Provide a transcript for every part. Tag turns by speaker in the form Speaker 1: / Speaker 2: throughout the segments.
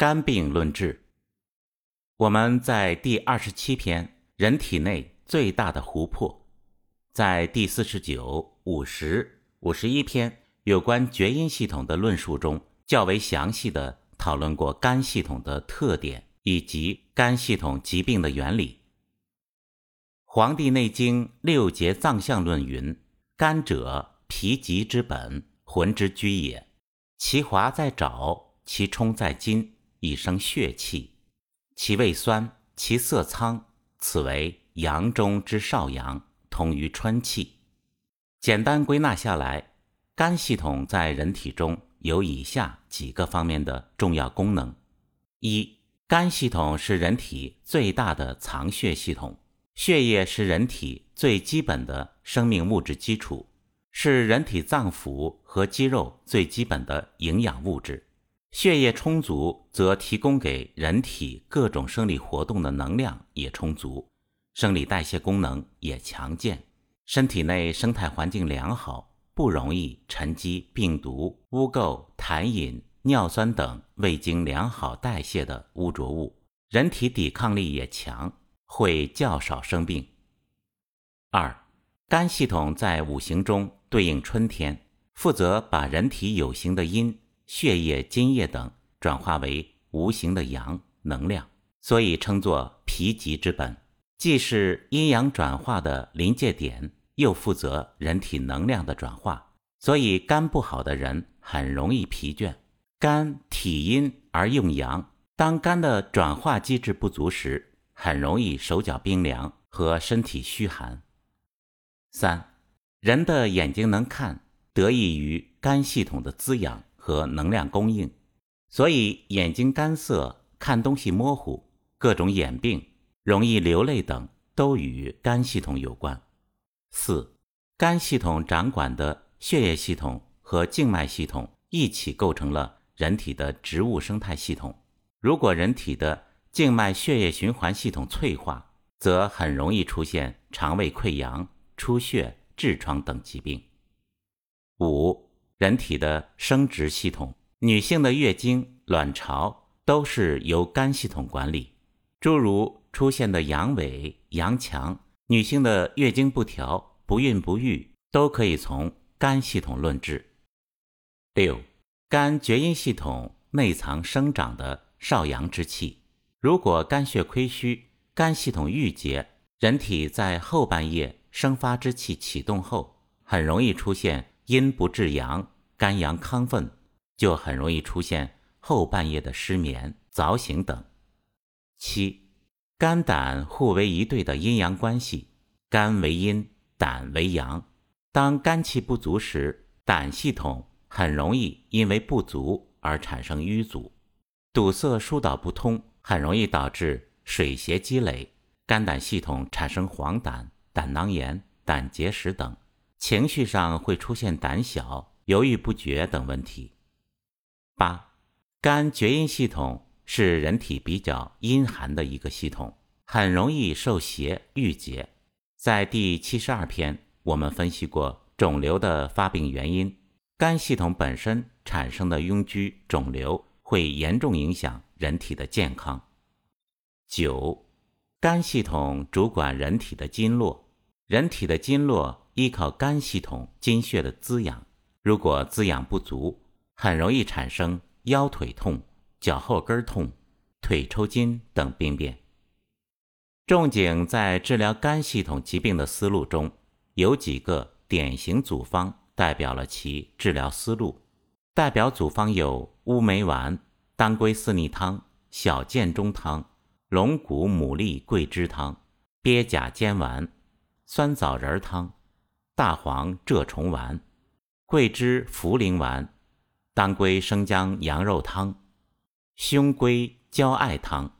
Speaker 1: 肝病论治。我们在第二十七篇“人体内最大的湖泊”，在第四十九、五十、五十一篇有关厥阴系统的论述中，较为详细的讨论过肝系统的特点以及肝系统疾病的原理。《黄帝内经·六节脏象论》云：“肝者，脾疾之本，魂之居也。其华在爪，其充在筋，以生血气。其味酸，其色苍，此为阳中之少阳，通于春气。”简单归纳下来，肝系统在人体中有以下几个方面的重要功能：一、肝系统是人体最大的藏血系统。血液是人体最基本的生命物质基础，是人体脏腑和肌肉最基本的营养物质。血液充足，则提供给人体各种生理活动的能量也充足，生理代谢功能也强健，身体内生态环境良好，不容易沉积病毒、污垢、痰饮、尿酸等未经良好代谢的污浊物，人体抵抗力也强。会较少生病。二，肝系统在五行中对应春天，负责把人体有形的阴、血液、津液等转化为无形的阳能量，所以称作脾极之本，既是阴阳转化的临界点，又负责人体能量的转化。所以肝不好的人很容易疲倦。肝体阴而用阳，当肝的转化机制不足时。很容易手脚冰凉和身体虚寒。三，人的眼睛能看，得益于肝系统的滋养和能量供应，所以眼睛干涩、看东西模糊、各种眼病、容易流泪等，都与肝系统有关。四，肝系统掌管的血液系统和静脉系统一起构成了人体的植物生态系统。如果人体的静脉血液循环系统脆化，则很容易出现肠胃溃疡、出血、痔疮等疾病。五、人体的生殖系统，女性的月经、卵巢都是由肝系统管理。诸如出现的阳痿、阳强，女性的月经不调、不孕不育，都可以从肝系统论治。六、肝厥阴系统内藏生长的少阳之气。如果肝血亏虚、肝系统郁结，人体在后半夜生发之气启动后，很容易出现阴不至阳、肝阳亢奋，就很容易出现后半夜的失眠、早醒等。七、肝胆互为一对的阴阳关系，肝为阴，胆为阳。当肝气不足时，胆系统很容易因为不足而产生瘀阻、堵塞、疏导不通。很容易导致水邪积累，肝胆系统产生黄疸、胆囊炎、胆结石等，情绪上会出现胆小、犹豫不决等问题。八，肝厥阴系统是人体比较阴寒的一个系统，很容易受邪郁结。在第七十二篇，我们分析过肿瘤的发病原因，肝系统本身产生的痈疽、肿瘤会严重影响。人体的健康。九，肝系统主管人体的经络，人体的经络依靠肝系统精血的滋养，如果滋养不足，很容易产生腰腿痛、脚后跟痛、腿抽筋等病变。仲景在治疗肝系统疾病的思路中，有几个典型组方代表了其治疗思路，代表组方有乌梅丸。当归四逆汤、小建中汤、龙骨牡蛎桂枝汤、鳖甲煎丸、酸枣仁汤、大黄蛰虫丸、桂枝茯苓丸、当归生姜羊肉汤、胸归焦艾汤、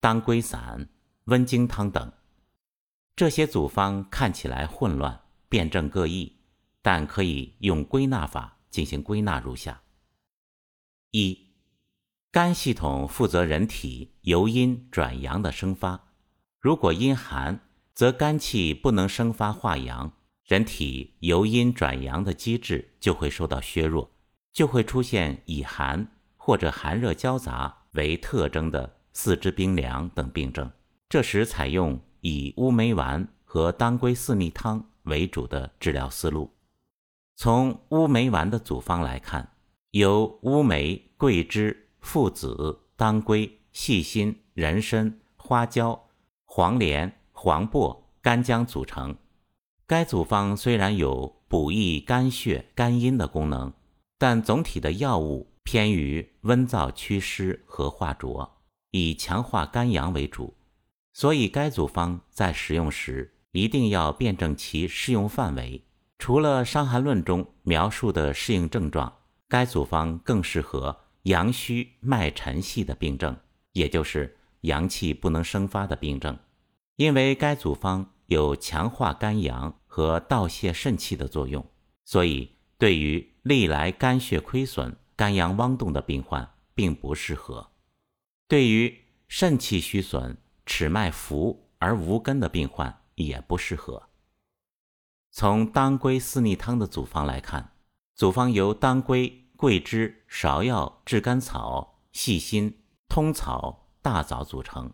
Speaker 1: 当归散、温经汤等。这些组方看起来混乱，辩证各异，但可以用归纳法进行归纳如下：一。肝系统负责人体由阴转阳的生发，如果阴寒，则肝气不能生发化阳，人体由阴转阳的机制就会受到削弱，就会出现以寒或者寒热交杂为特征的四肢冰凉等病症。这时采用以乌梅丸和当归四逆汤为主的治疗思路。从乌梅丸的组方来看，由乌梅、桂枝、附子、当归、细辛、人参、花椒、黄连、黄柏、干姜组成。该组方虽然有补益肝血、肝阴的功能，但总体的药物偏于温燥祛湿和化浊，以强化肝阳为主。所以，该组方在使用时一定要辩证其适用范围。除了《伤寒论》中描述的适应症状，该组方更适合阳虚脉沉细的病症，也就是阳气不能生发的病症。因为该组方有强化肝阳和盗泄肾气的作用，所以对于历来肝血亏损、肝阳汪动的病患并不适合。对于肾气虚损，尺脉浮而无根的病患也不适合。从当归四逆汤的组方来看，组方由当归、桂枝、芍药、炙甘草、细辛、通草、大枣组成。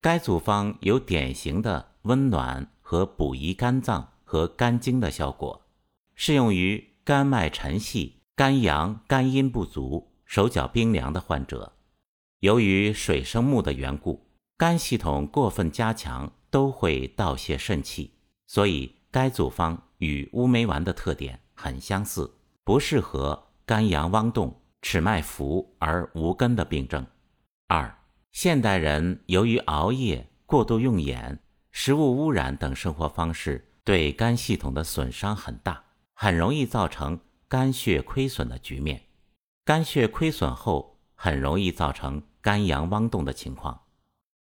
Speaker 1: 该组方有典型的温暖和补益肝脏和肝经的效果，适用于肝脉沉细、肝阳、肝阴不足、手脚冰凉的患者。由于水生木的缘故。肝系统过分加强都会盗泄肾气，所以该组方与乌梅丸的特点很相似，不适合肝阳汪动、尺脉浮而无根的病症。二、现代人由于熬夜、过度用眼、食物污染等生活方式，对肝系统的损伤很大，很容易造成肝血亏损的局面。肝血亏损后，很容易造成肝阳汪动的情况。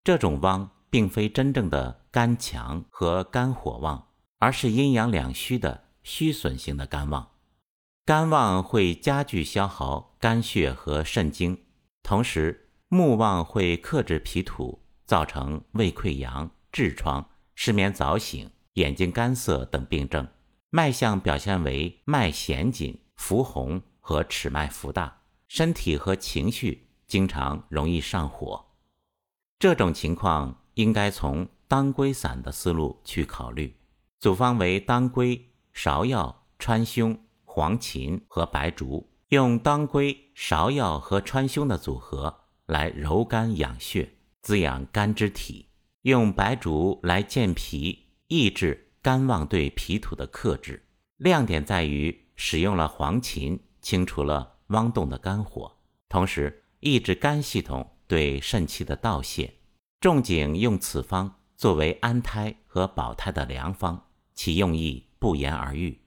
Speaker 1: 这种旺并非真正的肝强和肝火旺，而是阴阳两虚的虚损型的肝旺。肝旺会加剧消耗肝血和肾精，同时木旺会克制脾土，造成胃溃疡、痔疮、失眠早醒、眼睛干涩等病症。脉象表现为脉弦紧、浮红和尺脉浮大，身体和情绪经常容易上火。这种情况应该从当归散的思路去考虑，组方为当归、芍药、川芎、黄芩和白术，用当归、芍药和川芎的组合来柔肝养血，滋养肝之体；用白术来健脾，抑制肝旺对脾土的克制。亮点在于使用了黄芩，清除了汪动的肝火，同时抑制肝系统。对肾气的盗泄，仲景用此方作为安胎和保胎的良方，其用意不言而喻。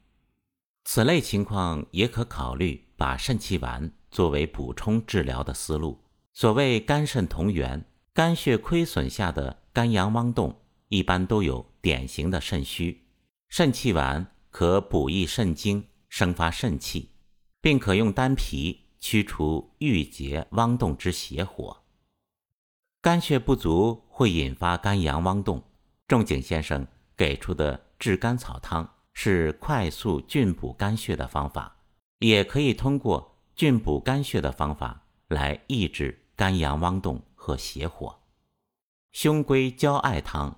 Speaker 1: 此类情况也可考虑把肾气丸作为补充治疗的思路。所谓肝肾同源，肝血亏损下的肝阳汪动，一般都有典型的肾虚。肾气丸可补益肾精，生发肾气，并可用丹皮驱除郁结汪动之邪火。肝血不足会引发肝阳汪动，仲景先生给出的炙甘草汤是快速峻补肝血的方法，也可以通过峻补肝血的方法来抑制肝阳汪动和邪火。胸归焦艾汤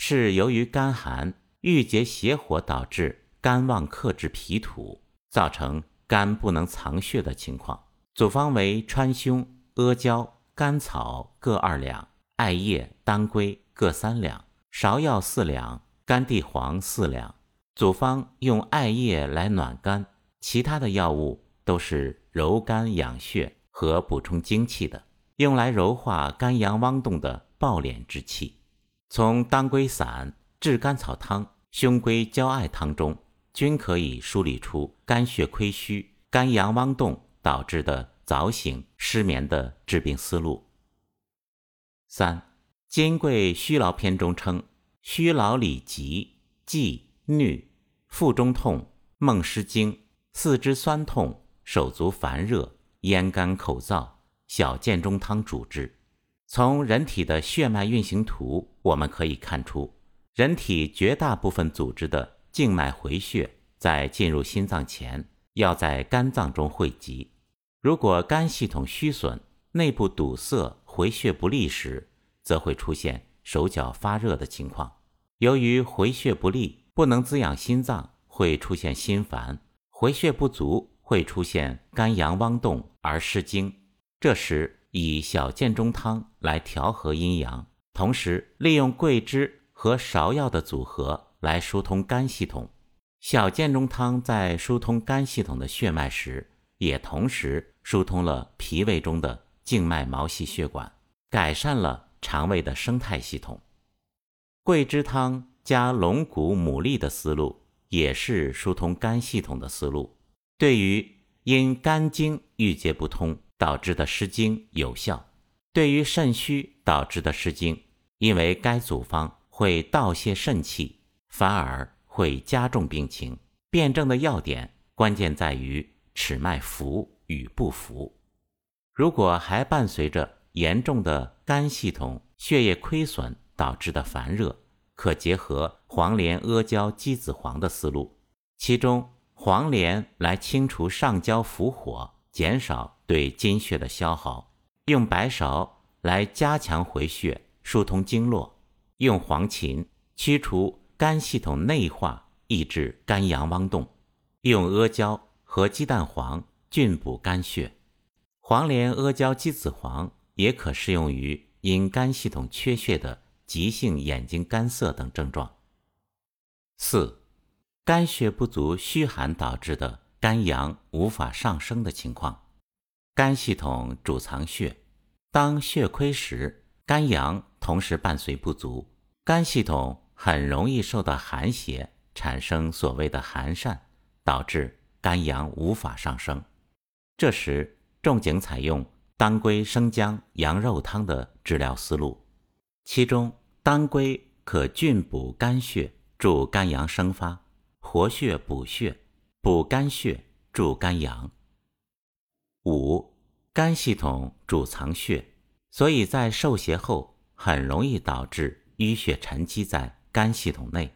Speaker 1: 是由于肝寒郁结邪火导致肝旺克制脾土，造成肝不能藏血的情况。组方为川芎、阿胶。甘草各二两，艾叶、当归各三两，芍药四两，甘地黄四两。组方用艾叶来暖肝，其他的药物都是柔肝养血和补充精气的，用来柔化肝阳汪动的暴敛之气。从当归散、炙甘草汤、胸归焦艾汤中，均可以梳理出肝血亏虚、肝阳汪动导致的。早醒失眠的治病思路。三《金匮虚劳篇》中称：虚劳里急、悸、衄、腹中痛、梦失惊、四肢酸痛、手足烦热、咽干口燥，小建中汤主之。从人体的血脉运行图，我们可以看出，人体绝大部分组织的静脉回血，在进入心脏前，要在肝脏中汇集。如果肝系统虚损，内部堵塞、回血不利时，则会出现手脚发热的情况。由于回血不利，不能滋养心脏，会出现心烦；回血不足，会出现肝阳汪动而失精。这时，以小建中汤来调和阴阳，同时利用桂枝和芍药的组合来疏通肝系统。小建中汤在疏通肝系统的血脉时，也同时疏通了脾胃中的静脉毛细血管，改善了肠胃的生态系统。桂枝汤加龙骨、牡蛎的思路，也是疏通肝系统的思路，对于因肝经郁结不通。导致的失精有效，对于肾虚导致的失精，因为该组方会倒泄肾气，反而会加重病情。辩证的要点关键在于尺脉浮与不浮。如果还伴随着严重的肝系统血液亏损导致的烦热，可结合黄连、阿胶、鸡子黄的思路，其中黄连来清除上焦伏火。减少对津血的消耗，用白芍来加强回血、疏通经络；用黄芩驱除肝系统内化，抑制肝阳汪动；用阿胶和鸡蛋黄峻补肝血。黄连、阿胶、鸡子黄也可适用于因肝系统缺血的急性眼睛干涩等症状。四、肝血不足、虚寒导致的。肝阳无法上升的情况，肝系统主藏血，当血亏时，肝阳同时伴随不足，肝系统很容易受到寒邪，产生所谓的寒疝，导致肝阳无法上升。这时，仲景采用当归生姜羊肉汤的治疗思路，其中当归可峻补肝血，助肝阳生发，活血补血。补肝血，助肝阳。五，肝系统主藏血，所以在受邪后很容易导致淤血沉积在肝系统内。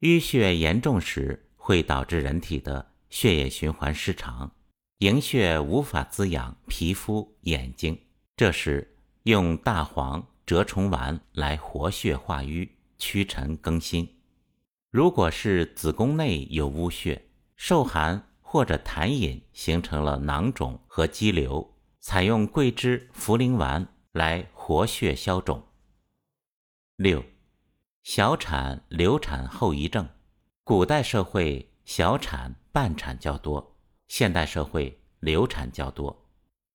Speaker 1: 淤血严重时，会导致人体的血液循环失常，营血无法滋养皮肤、眼睛。这时用大黄、蛰虫丸来活血化瘀、驱尘更新。如果是子宫内有污血，受寒或者痰饮形成了囊肿和肌瘤，采用桂枝茯苓丸来活血消肿。六、小产流产后遗症。古代社会小产半产较多，现代社会流产较多，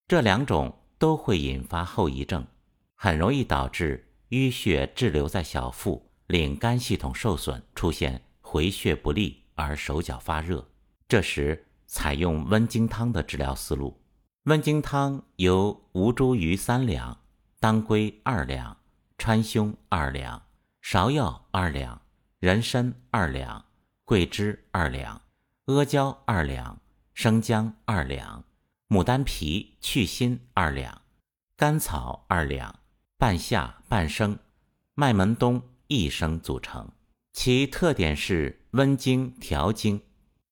Speaker 1: 这两种都会引发后遗症，很容易导致淤血滞留在小腹，令肝系统受损，出现回血不利。而手脚发热，这时采用温经汤的治疗思路。温经汤由吴茱萸三两、当归二两、川芎二两、芍药二两、人参二两、桂枝二两、阿胶二两、生姜二两、牡丹皮去心二两、甘草二两、半夏半升、麦门冬一升组成。其特点是温经调经，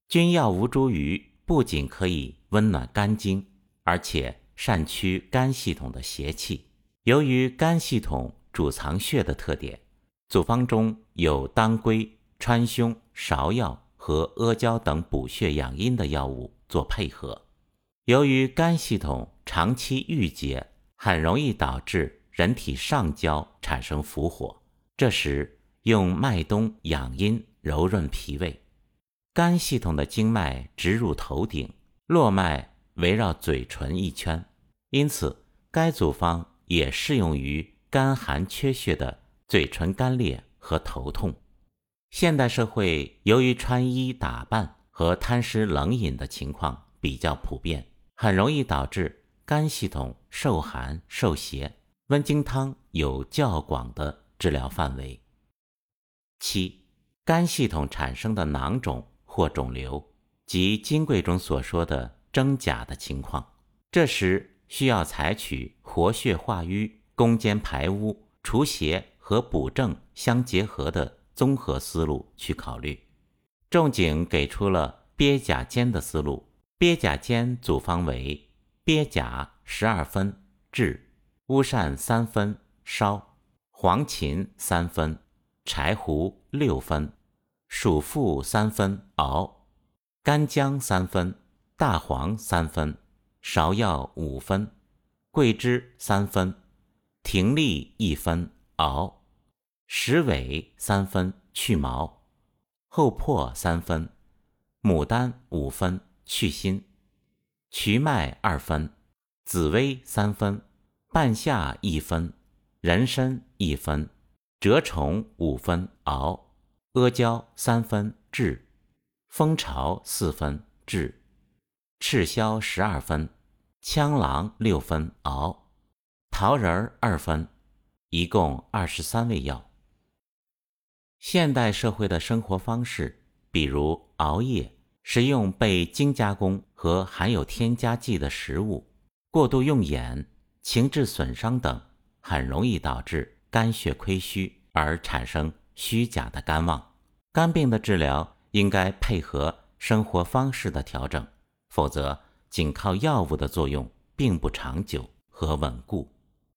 Speaker 1: 君药吴茱萸不仅可以温暖肝经，而且善驱肝系统的邪气。由于肝系统主藏血的特点，组方中有当归、川芎、芍药和阿胶等补血养阴的药物做配合。由于肝系统长期郁结，很容易导致人体上焦产生伏火，这时。用麦冬养阴柔润脾胃，肝系统的经脉直入头顶，络脉围绕嘴唇一圈，因此该组方也适用于肝寒缺血的嘴唇干裂和头痛。现代社会由于穿衣打扮和贪食冷饮的情况比较普遍，很容易导致肝系统受寒受邪。温经汤有较广的治疗范围。七，肝系统产生的囊肿或肿瘤，即金匮中所说的真假的情况，这时需要采取活血化瘀、攻坚排污、除邪和补正相结合的综合思路去考虑。仲景给出了鳖甲煎的思路，鳖甲煎组方为鳖甲十二分，炙；乌扇三分烧；黄芩三分；柴胡六分；鼠附三分熬；干姜三分；大黄三分；芍药五分；桂枝三分；葶苈一分熬；石韦三分去毛；厚朴三分；牡丹五分去心。瞿麦二分，紫薇三分，半夏一分，人参一分，蛰虫五分熬，阿胶三分制，蜂巢四分制，赤霄十二分，羌狼六分熬，桃仁二分，一共二十三味药。现代社会的生活方式，比如熬夜。食用被精加工和含有添加剂的食物，过度用眼、情志损伤等，很容易导致肝血亏虚而产生虚假的肝旺。肝病的治疗应该配合生活方式的调整，否则仅靠药物的作用并不长久和稳固。